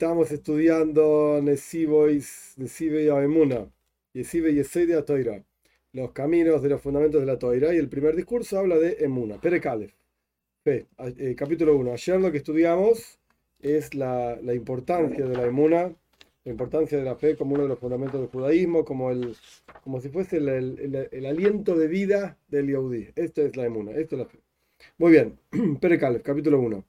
Estamos estudiando Nesibois, Nesibe Emuna, Yesibe de Toira, los caminos de los fundamentos de la Toira, y el primer discurso habla de Emuna, Perekalef. Eh, capítulo 1. Ayer lo que estudiamos es la, importancia de la Emuna, la importancia de la fe como uno de los fundamentos del judaísmo, como, el, como si fuese el, aliento de vida del Yehudi. Esto es la Emuna, esto es la fe. Muy bien, Perekalef, capítulo 1.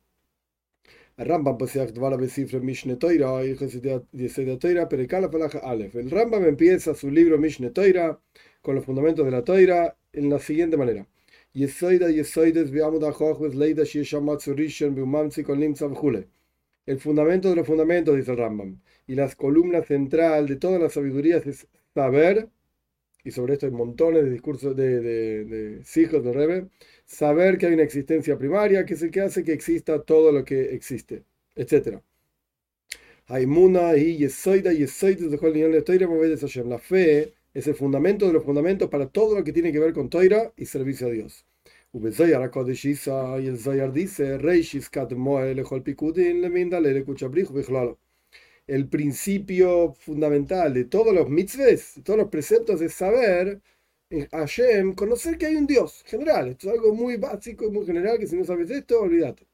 El Rambam empieza su libro Mishne Toira con los fundamentos de la Toira en la siguiente manera. El fundamento de los fundamentos, dice el Rambam, y las columnas central de todas las sabidurías es saber, y sobre esto hay montones de discursos de, de, de Rebe, saber que hay una existencia primaria, que es el que hace que exista todo lo que existe, etc. Haimuna y Yesoida, Yesoida La fe es el fundamento de los fundamentos para todo lo que tiene que ver con Toira y servicio a Dios. Y el Zayar dice, el principio fundamental de todos los mitzvahs, de todos los preceptos es saber Hashem, conocer que hay un Dios general. Esto es algo muy básico y muy general que si no sabes esto, olvídate.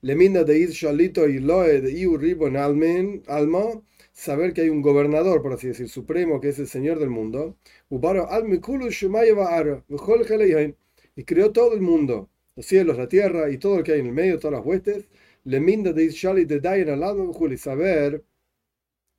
Leminda de Shalito y Loe de Iu en Alma, saber que hay un gobernador, por así decir, supremo, que es el Señor del mundo. Y creó todo el mundo, los cielos, la tierra y todo lo que hay en el medio, todas las huestes. Leminda de Ir Shalit de Dayan al saber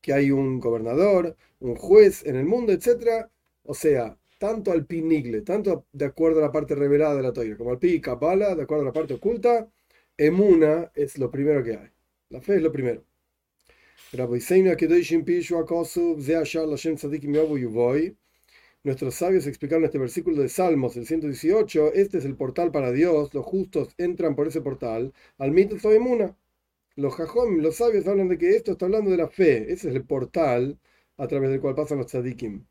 que hay un gobernador, un juez en el mundo, etcétera o sea, tanto al pi nigle, tanto de acuerdo a la parte revelada de la toira, como al pi kabbalah, de acuerdo a la parte oculta, emuna es lo primero que hay. La fe es lo primero. Nuestros sabios explicaron este versículo de Salmos, el 118. Este es el portal para Dios. Los justos entran por ese portal. Al mito emuna. Los jajom, los sabios hablan de que esto está hablando de la fe. Ese es el portal a través del cual pasan los tzadikim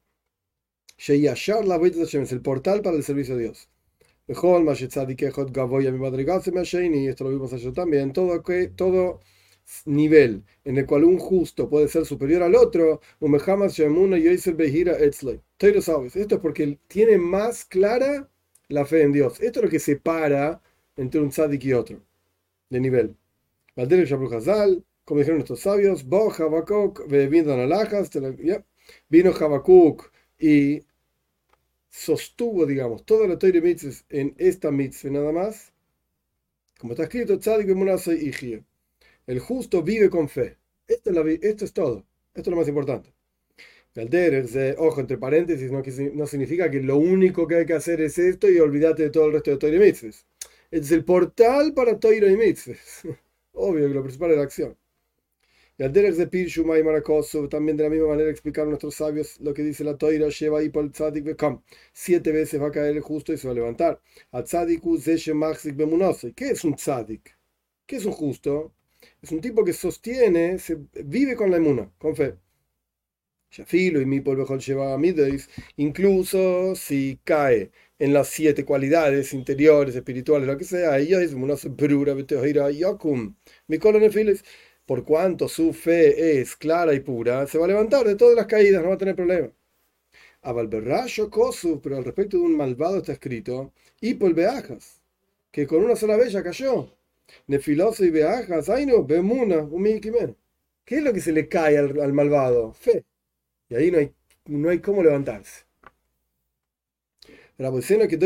es el portal para el servicio a Dios. Y esto lo vimos ayer también, todo, todo nivel en el cual un justo puede ser superior al otro, esto es porque tiene más clara la fe en Dios. Esto es lo que separa entre un tzadik y otro, de nivel. Como dijeron nuestros sabios, vino Habacuc y sostuvo, digamos, toda la Torah mitzvah en esta mitzvah nada más, como está escrito, el justo vive con fe. Esto es, la, esto es todo. Esto es lo más importante. El ojo, entre paréntesis, no, no, significa que lo único que hay que hacer es esto y olvídate de todo el resto de Torah y Es el portal para Torah y mitzvah. Obvio que lo principal es la acción. Y al de Pirshu Marakosu, también de la misma manera explicaron nuestros sabios lo que dice la Toira, lleva ahí por el tzadik bekam. Siete veces va a caer el justo y se va a levantar. A tzadiku zeshe machzik ¿Qué es un tzadik? ¿Qué es un justo? Es un tipo que sostiene, se vive con la emuna, con fe. Shafilo y mi polvejol lleva mideis, incluso si cae en las siete cualidades interiores, espirituales, lo que sea, ella es una brura, yakum. Mi colonefiles por cuanto su fe es clara y pura, se va a levantar de todas las caídas, no va a tener problema. Avalberrayo Kosu, pero al respecto de un malvado está escrito, y por que con una sola ya cayó. Nefiloso y Beajas, ay no, Bemuna, un ¿Qué es lo que se le cae al, malvado? Fe. Y ahí no hay, no hay cómo levantarse. Rabosena que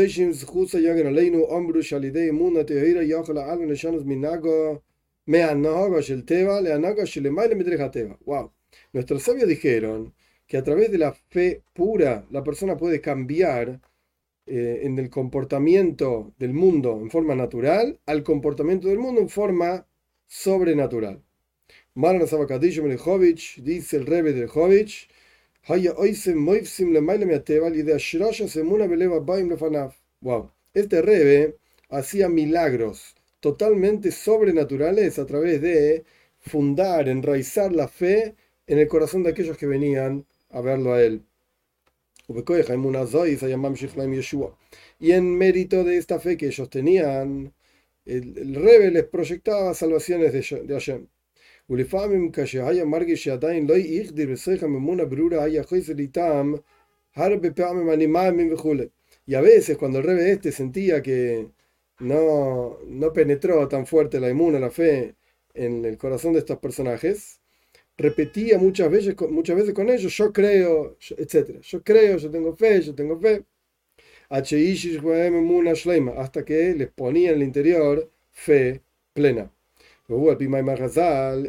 Wow. Nuestros sabios dijeron que a través de la fe pura la persona puede cambiar eh, en el comportamiento del mundo en forma natural al comportamiento del mundo en forma sobrenatural. dice el Rebbe de Jovich, Wow. Este Rebbe hacía milagros totalmente sobrenaturales a través de fundar, enraizar la fe en el corazón de aquellos que venían a verlo a él. Y en mérito de esta fe que ellos tenían, el, rebe les proyectaba salvaciones de, de Hashem. Y a veces cuando el rebe este sentía que no, no penetró tan fuerte la inmuna, la fe en el corazón de estos personajes, repetía muchas veces, muchas veces con ellos, yo creo, etc. Yo creo, yo tengo fe, yo tengo fe. Hasta que les ponía en el interior fe plena.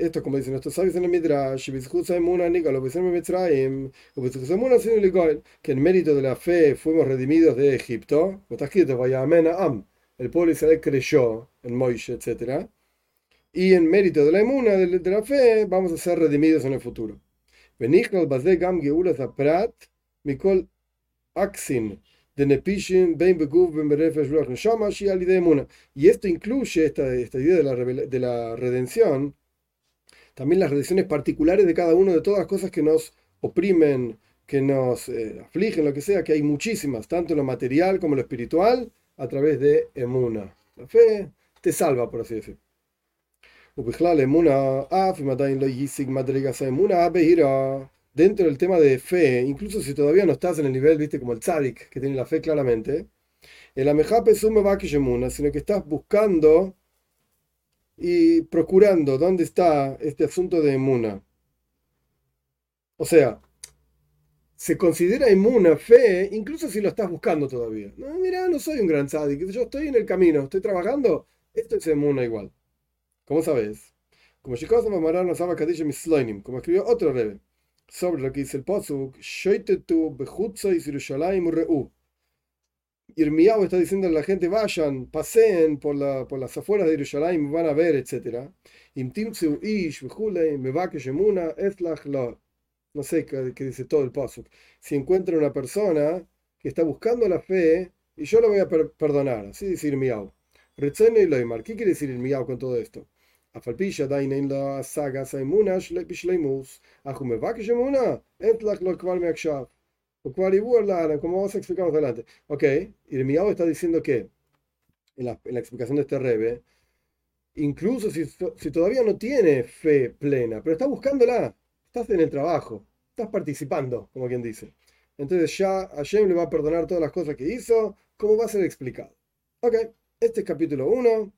Esto como dicen nuestros sabios en el Midrash, que en mérito de la fe fuimos redimidos de Egipto. Está escrito, el pueblo de Israel creyó en Moishe, etc. Y en mérito de la emuna, de, la fe, vamos a ser redimidos en el futuro. Mikol Aksin, y esto incluye esta, esta idea de la, de la redención, también las redenciones particulares de cada uno de todas las cosas que nos oprimen, que nos eh, afligen, lo que sea, que hay muchísimas, tanto en lo material como en lo espiritual, a través de emuna. La fe te salva, por así decirlo. dentro del tema de fe, incluso si todavía no estás en el nivel, viste, como el tzadik, que tiene la fe claramente, el amejape sume va sino que estás buscando y procurando dónde está este asunto de emuna. O sea, se considera emuna fe, incluso si lo estás buscando todavía. No, mira, no soy un gran tzadik, yo estoy en el camino, estoy trabajando, esto es emuna igual. ¿Cómo sabes? Como escribió otro rebe sobre lo que dice el Pozuk, Irmiyahu está diciendo a la gente, vayan, paseen por las afueras de Jerusalén, van a ver, etc no sé qué, dice todo el paso. Si encuentra una persona que está buscando la fe, y yo lo voy a per perdonar, así decir miau. Retsene y Loimar, ¿qué quiere decir el miau con todo esto? Afalpisha dain en la saga saimunash bishleimus, ajumevakishemuna, entlak lo kvar meakshav. Como vamos a explicar más adelante. Ok, y el miau está diciendo que, en la, en la explicación de este rebe, incluso si, si todavía no tiene fe plena, pero está buscándola, estás en el trabajo, estás participando, como quien dice. Entonces ya Hashem le va a perdonar todas las cosas que hizo, como va a ser explicado. Ok, este es capítulo 1.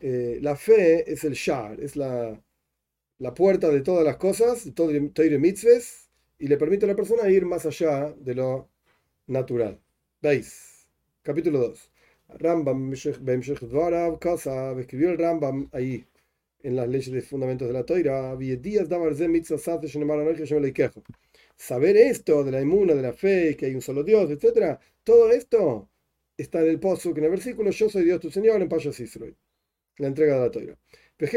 Eh, la fe es el shar, es la, la puerta de todas las cosas, todo el mitzvahs, y le permite a la persona ir más allá de lo natural. ¿Veis? Capítulo 2. Rambam Casa, escribió el Rambam ahí en las leyes de fundamentos de la Toira, saber esto de la inmuna, de la fe, que hay un solo Dios, etc., todo esto está en el pozo, que en el versículo Yo soy Dios tu Señor en Payas Israel la entrega de la Torah. Esto es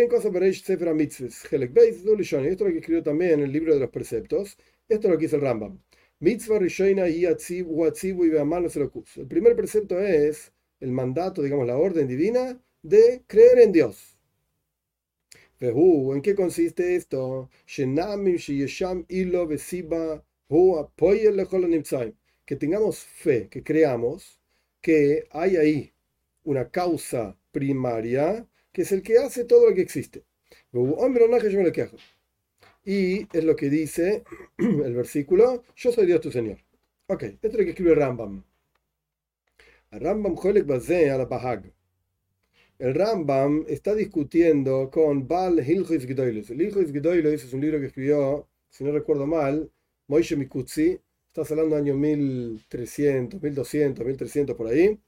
lo que escribió también en el libro de los preceptos. Esto es lo que dice el Rambam. El primer precepto es el mandato, digamos, la orden divina de creer en Dios. ¿En qué consiste esto? Que tengamos fe, que creamos que hay ahí una causa primaria que es el que hace todo lo que existe. Y es lo que dice el versículo, yo soy Dios tu Señor. Ok, esto es lo que escribe Rambam. Rambam a la Bahag. El Rambam está discutiendo con Bal Hilchis Gedoylus. El Hilchis es un libro que escribió, si no recuerdo mal, Moishe Mikutsi. Está hablando de año 1300, 1200, 1300 por ahí.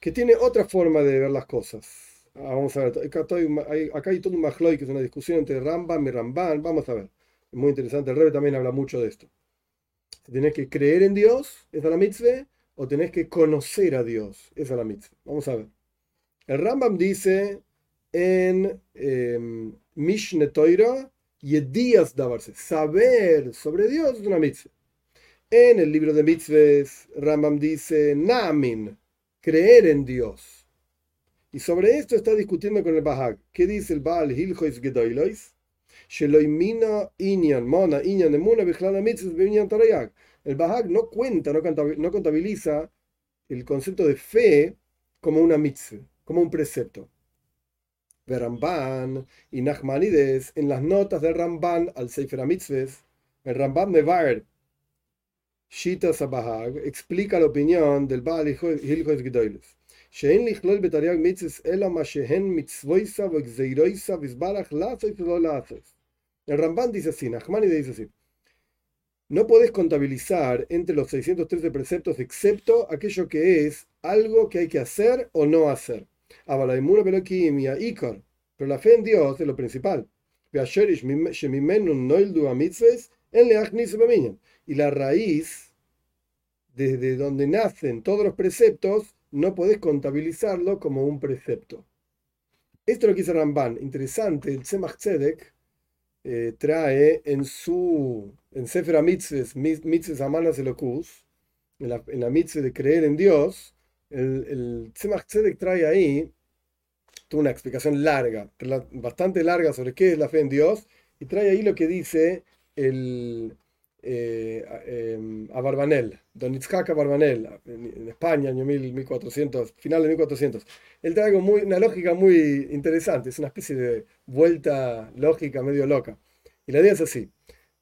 Que tiene otra forma de ver las cosas Ah, vamos a ver, acá, hay, todo un mahloy, que es una discusión entre Rambam y Ramban. Vamos a ver. Es muy interesante. El Rebe también habla mucho de esto. Tenés que creer en Dios, es la mitzvah, o tenés que conocer a Dios, esa es la mitzvah. Vamos a ver. El Rambam dice en eh, Mishne Toira, Yedías Davarse, saber sobre Dios es una mitzvah. En el libro de mitzvahs, Rambam dice Namin, creer en Dios. Y sobre esto está discutiendo con el Bahag. ¿Qué dice el Baal Hilchois Gedoilois? El Bahag no cuenta, no contabiliza el concepto de fe como una mitzvah, como un precepto. de Ramban y Nachmanides en las notas del Ramban al Sefer Mitzvahs, el Ramban de Baer, Shita Sabahag, explica la opinión del Baal Hilchos Gedoiles. שאין לכלול בתרי"ג מצווה אלא מה שהן מצוויסה וגזירויסה וזברך לעשות ולא לעשות. El Ramban dice así, Nachmanides dice así. No podés contabilizar entre los 613 preceptos excepto aquello que es algo que hay que hacer o no hacer. Pero la fe en Dios es lo principal. Y la raíz, desde donde nacen todos los preceptos, no podés contabilizarlo como un precepto. Esto es lo que dice Ramban. Interesante, el Tzemach Tzedek eh, trae en su en Sefer Mitzvahs, Mitzvahs Amanas Elokus, en la, en la mitzvah de creer en Dios, el, el Tzemach Tzedek trae ahí una explicación larga, bastante larga sobre qué es la fe en Dios, y trae ahí lo que dice el, eh, em, a Barbanel, Don Itzhak Barbanel, en, España, año 1400, final de 1400. Él trae muy, una lógica muy interesante, es una especie de vuelta lógica medio loca. Y la idea es así: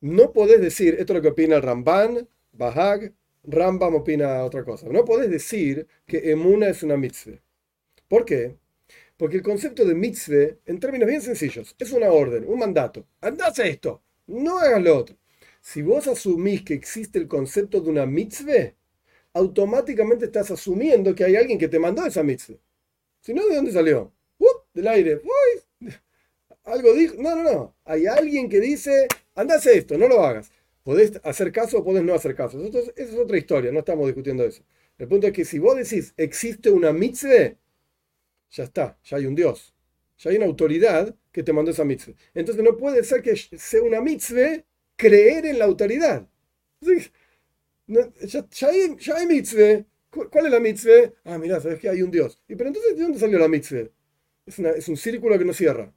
no podés decir, esto es lo que opina Ramban, Bahag, Rambam opina otra cosa. No podés decir que Emuna es una mitzvah. ¿Por qué? Porque el concepto de mitzvah, en términos bien sencillos, es una orden, un mandato. Andás a esto, no hagas lo otro. Si vos asumís que existe el concepto de una mitzvah, automáticamente estás asumiendo que hay alguien que te mandó esa mitzvah. Si no, ¿de dónde salió? ¡Uh! Del aire. Uy. Algo dijo. No, no, no. Hay alguien que dice, andás esto, no lo hagas. Podés hacer caso o podés no hacer caso. Esa es otra historia, no estamos discutiendo eso. El punto es que si vos decís, existe una mitzvah, ya está, ya hay un Dios. Ya hay una autoridad que te mandó esa mitzvah. Entonces no puede ser que sea una mitzvah creer en la autoridad. Ya, hay, ya mitzvah. ¿Cuál es la mitzvah? Ah, mira, sabes que hay un Dios. ¿Y pero entonces de dónde salió la mitzvah? Es, es un círculo que no cierra.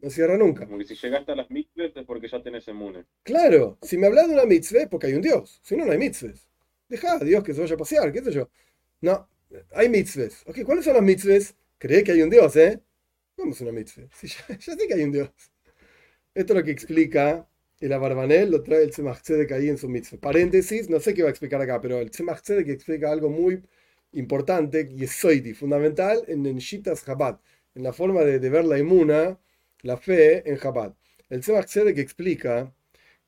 No cierra nunca. Como que si llegaste a las mitzvahs es porque ya tenés emune. Claro, si me hablas de una mitzvah es porque hay un Dios. Si no, no hay mitzvahs. Deja a Dios que se vaya a pasear, qué sé yo. No, hay mitzvahs. Ok, ¿cuáles son las mitzvahs? Cree que hay un Dios, ¿eh? ¿Cómo es una mitzvah? Si ya, ya sé que hay un Dios. Esto es lo que explica el Abarbanel lo trae el Tzemach Tzedek ahí en su mitzvah. Paréntesis, no sé qué va a explicar acá, pero el Tzemach Tzedek explica algo muy importante y es fundamental en Shitas Chabad, en la forma de, ver la inmuna, la fe en Chabad. El Tzemach Tzedek explica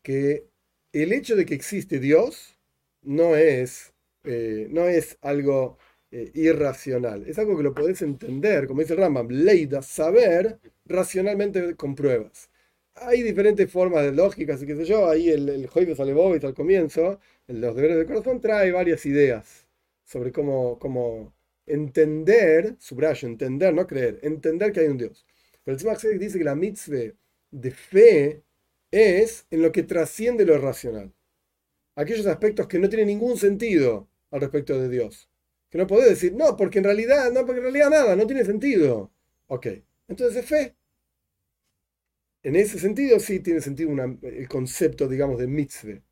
que el hecho de que existe Dios no es, eh, no es algo eh, irracional, es algo que lo podés entender, como dice el Rambam, leida, saber racionalmente con pruebas hay diferentes formas de lógica, así que sé yo, ahí el, el Joyves Alebovitz al comienzo, en los deberes del corazón, trae varias ideas sobre cómo, cómo entender, subrayo, entender, no creer, entender que hay un Dios. Pero el Tzimach dice que la mitzvah de fe es en lo que trasciende lo racional. Aquellos aspectos que no tienen ningún sentido al respecto de Dios. Que no podés decir, no, porque en realidad, no, porque en nada, no tiene sentido. Ok, entonces es fe en ese sentido sí tiene sentido el concepto, digamos, de mitzvah,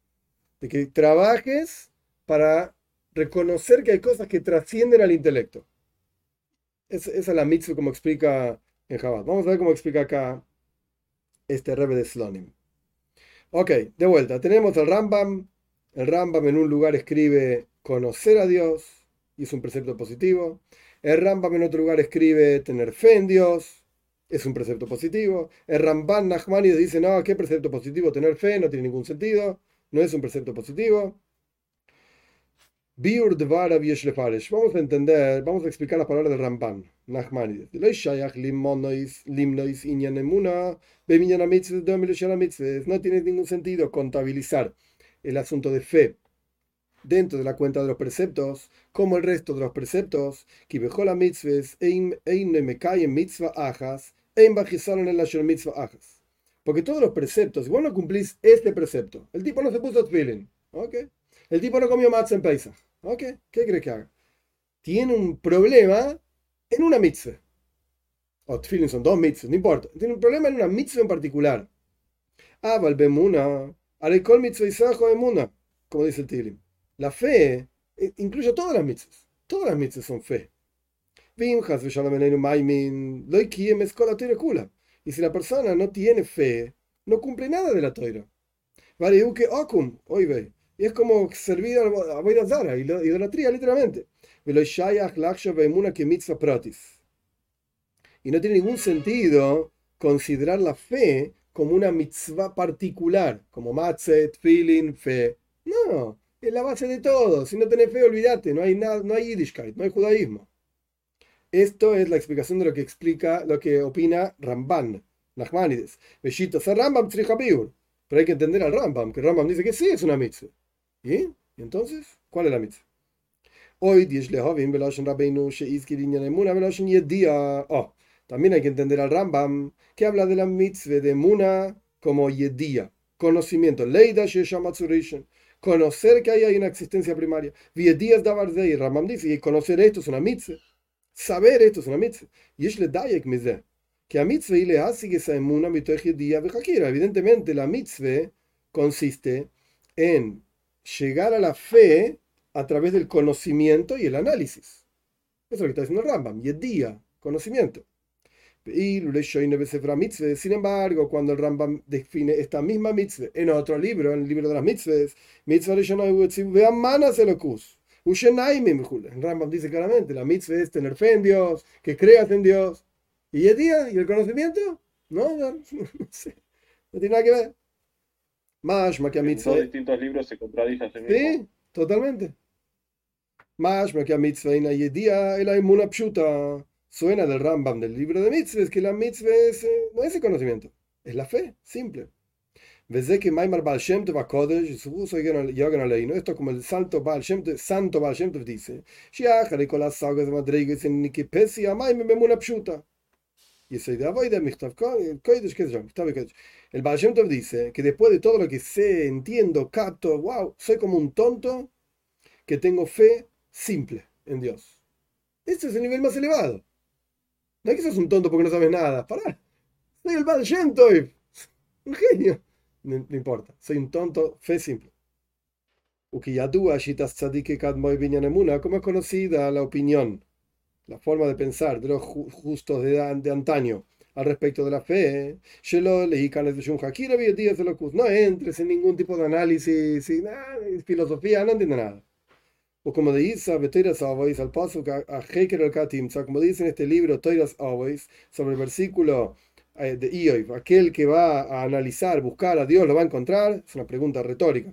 de que trabajes para reconocer que hay cosas que trascienden al intelecto. esa es la mitzvah como explica en Chabad. Vamos a ver cómo explica acá este Rebbe de Slonim. Ok, de vuelta, tenemos el Rambam. El Rambam en un lugar escribe conocer a Dios, y es un precepto positivo. El Rambam en otro lugar escribe tener fe en Dios, es un precepto positivo. El Ramban Nachmani dice, no, ¿qué precepto positivo? Tener fe no tiene ningún sentido, no es un precepto positivo. Biur Vamos a entender, vamos a explicar las palabras del Ramban Nachmanides. No tiene ningún sentido contabilizar el asunto de fe dentro de la cuenta de los preceptos, como el resto de los preceptos, la mitzvahs, mitzvah ajas, porque todos los preceptos, si vos no cumplís este precepto, el tipo no se puso tefilin, ¿ok? El tipo no comió matzah en Pesach, ¿ok? ¿Qué crees que haga? Tiene un problema en una mitzvah. O tefilin son dos mitzvahs, no importa. Tiene un problema en una mitzvah en particular. Ah, Valbemuna, Arekol mitzvah emuna, como dice el Tilim. La fe incluye todas las mitzvahs. Todas las mitzvahs son fe. Y si la persona no tiene fe, no cumple nada de la toira. Variuke Okum, oive. Y es como servir a Boida Zara, idolatría literalmente. Y no tiene ningún sentido considerar la fe como una mitzvah particular, como matzet, feeling, fe. No, es la base de todo. Si no tenés fe, olvídate, no hay nada, no hay Yiddishkeit, no hay judaísmo. Esto es la explicación de lo que explica, lo que opina Ramban, Nachmanides. Pero hay que entender al Rambam, que Rambam dice que sí es una mitzvah. ¿Y? ¿Y entonces? ¿Cuál es la mitzvah? Hoy, Oh, también hay que entender al Rambam, que habla de la mitzvah de Muna como Yedía, conocimiento. Leida conocer que hay una existencia primaria. Viedías Davardei, Rambam dice, y conocer esto es una mitzvah. Saber esto es una mitzvah. Y es le dayak mitzvah. Que a mitzvah y le hace que esa emuna día Evidentemente, la mitzvah consiste en llegar a la fe a través del conocimiento y el análisis. Eso es lo que está diciendo Rambam. Yedía, conocimiento. Sin embargo, cuando el Rambam define esta misma mitzvah en otro libro, en el libro de las mitzvahs, mitzvah el Rambam dice claramente, la mitzvah es tener fe en Dios, que creas en Dios. ¿Y el día? ¿Y el conocimiento? No, no, no, sé. No tiene nada que ver. Más, que a mitzvah. En distintos libros se contradicen. Sí, totalmente. Más, que a mitzvah en día el una pshuta suena del Rambam del libro de mitzvahs que la mitzvah es, eh, no es el conocimiento, es la fe, simple. Ves que Maimar Baal Shem Tov HaKodesh, su uso Yogan Aleinu, esto como el santo Baal Shem Tov, santo Baal Shem Tov dice, Shiachare con las sagas Madrigas en Nikipesi, Amaim Memuna Pshuta. Y ese de Avoida Michtav Kodesh, ¿qué se llama? El Baal dice que después de todo lo que sé, entiendo, capto, wow, soy como un tonto que tengo fe simple en Dios. Este es el nivel más elevado. No es que sos un tonto porque no sabes nada. Pará. Soy el Baal Un genio. No, importa. Soy un tonto. Fe simple. Como es conocida la opinión, la forma de pensar de los justos de, de antaño al respecto de la fe. No entres en ningún tipo de análisis, nada, filosofía, no entiendo nada. O como dice al paso a como dice en este libro Toiras Always, sobre el versículo eh, de Ioiv, aquel que va a analizar, buscar a Dios, lo va a encontrar, es una pregunta retórica.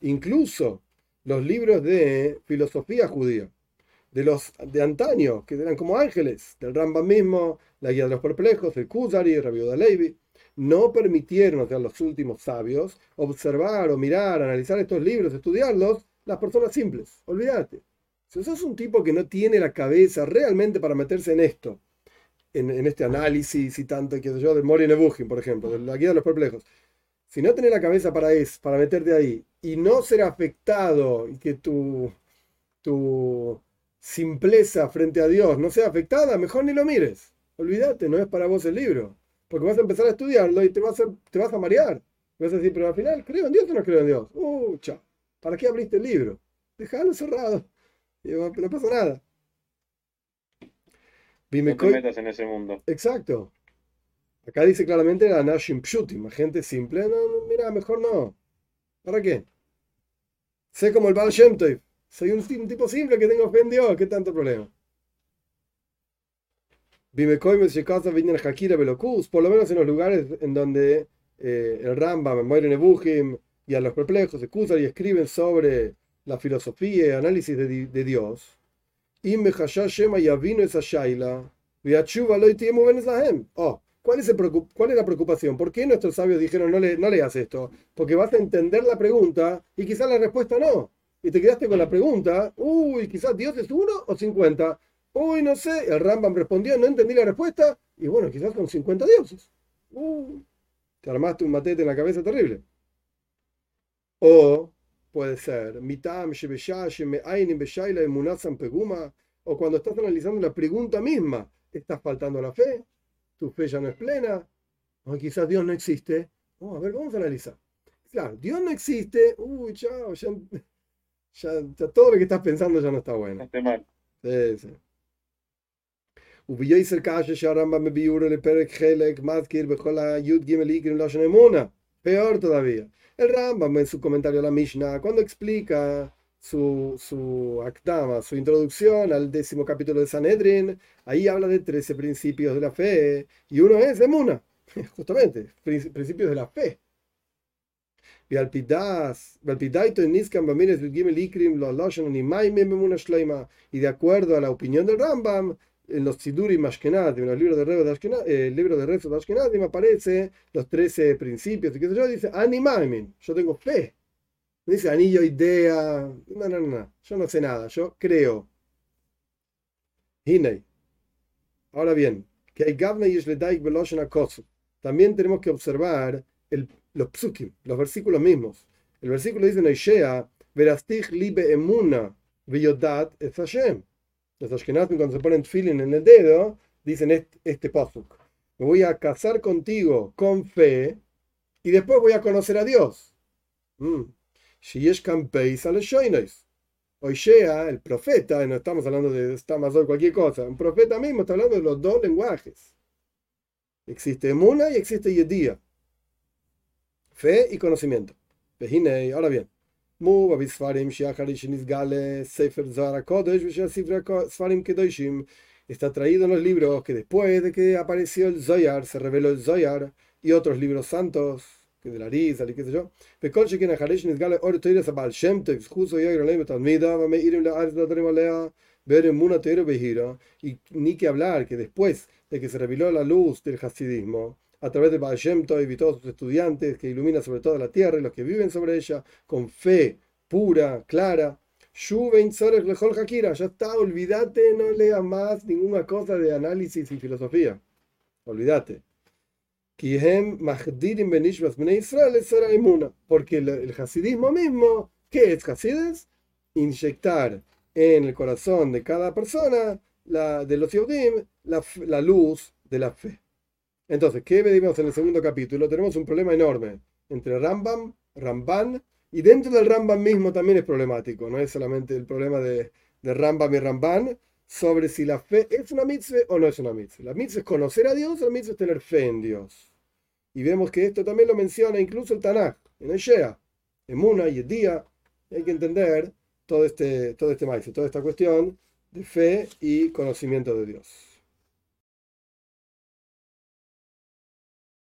Incluso los libros de filosofía judía, de los de antaño, que eran como ángeles, del Rambam mismo, la guía de los perplejos, el Kuzari, el Rabbi Levi, no permitieron a los últimos sabios observar o mirar, analizar estos libros, estudiarlos, las personas simples. Olvídate. Si sos un tipo que no tiene la cabeza realmente para meterse en esto, en, este análisis y tanto, que yo, del Mori Nebuchim, por ejemplo, de la guía de los perplejos, si no tenés la cabeza para eso, para meterte ahí, y no ser afectado y que tu, tu simpleza frente a Dios no sea afectada, mejor ni lo mires. Olvídate, no es para vos el libro. Porque vas a empezar a estudiarlo y te vas a, te vas a marear. Vas a decir, pero al final, ¿creo en Dios o no creo en Dios? Uh, chao. ¿Para qué abriste el libro? Déjalo cerrado. Y no pasa nada. no te metas en ese mundo. Exacto. Acá dice claramente la Nashim Pshutim, gente simple. No, mira, mejor no. ¿Para qué? Sé como el Baal Shem Soy un, tipo simple que tengo fe en Dios. ¿Qué tanto problema? por lo menos en los lugares en donde eh, el Rambam, Moire Nebuchim y a los perplejos se y escriben sobre la filosofía y análisis de, de Dios. Oh, ¿cuál es, ¿cuál es la preocupación? ¿Por qué nuestros sabios dijeron no, le, no leas esto? Porque vas a entender la pregunta y quizás la respuesta no. y te quedaste con la pregunta, uy, quizás Dios es uno o 50. Uy, no sé, el Rambam respondió, no entendí la respuesta, y bueno, quizás con 50 dioses. Uh, te armaste un matete en la cabeza terrible. O puede ser, o cuando estás analizando la pregunta misma, estás faltando la fe, tu fe ya no es plena, o quizás Dios no existe. Oh, a ver, vamos a analizar. Claro, Dios no existe, uy, chao, ya, ya, todo lo que estás pensando ya no está bueno. Está mal. Sí, sí. Peor todavía. El Rambam en su comentario a la Mishnah, cuando explica su, su actama, su introducción al décimo capítulo de Sanedrin, ahí habla de 13 principios de la fe, y uno es Emuna, justamente, principios de la fe. Y de acuerdo a la opinión del Rambam, en los Sidurim Ashkenazi, en los libros de Rezo de Ashkenazi, el libro de Rezo de Ashkenazi, me aparece los 13 principios, y qué sé yo, dice, yo tengo fe. No dice anillo, idea, no, no, no, yo no sé nada, yo creo. Hinei. Ahora bien, que hay Gavna y También tenemos que observar el, los psukim, los versículos mismos. El versículo dice en Ishea, Verastich libe emuna, veyodat es Hashem. Los Ashkenazim cuando se ponen feeling en el dedo, dicen este, este pasuk. Me voy a casar contigo con fe y después voy a conocer a Dios. Mm. Oishea, el profeta, no estamos hablando de o cualquier cosa, un profeta mismo está hablando de los dos lenguajes. Existe Emuna y existe Yedía. Fe y conocimiento. Ahora bien, Está traído en los libros que después de que apareció el Zoyar, se reveló el Zoyar y otros libros santos, de la Risa y qué sé yo. Y ni que hablar que después de que se reveló la luz del hasidismo, a través de Baal Shem y todos sus estudiantes, que ilumina sobre todo la tierra y los que viven sobre ella, con fe pura, clara. Ya está, olvídate, no lea más ninguna cosa de análisis y filosofía. Olvídate. Porque el, hasidismo mismo, ¿qué es hasides? Inyectar en el corazón de cada persona, la, de los Yehudim, la, la luz de la fe. Entonces, ¿qué vemos en el segundo capítulo? Tenemos un problema enorme entre Rambam, Ramban, y dentro del Rambam mismo también es problemático. No es solamente el problema de, de Rambam y Ramban sobre si la fe es una mitzvah o no es una mitzvah. La mitzvah es conocer a Dios, la mitzvah es tener fe en Dios. Y vemos que esto también lo menciona incluso el Tanakh, en el Shea, en Muna y Día. Hay que entender todo este, todo este maíz, toda esta cuestión de fe y conocimiento de Dios.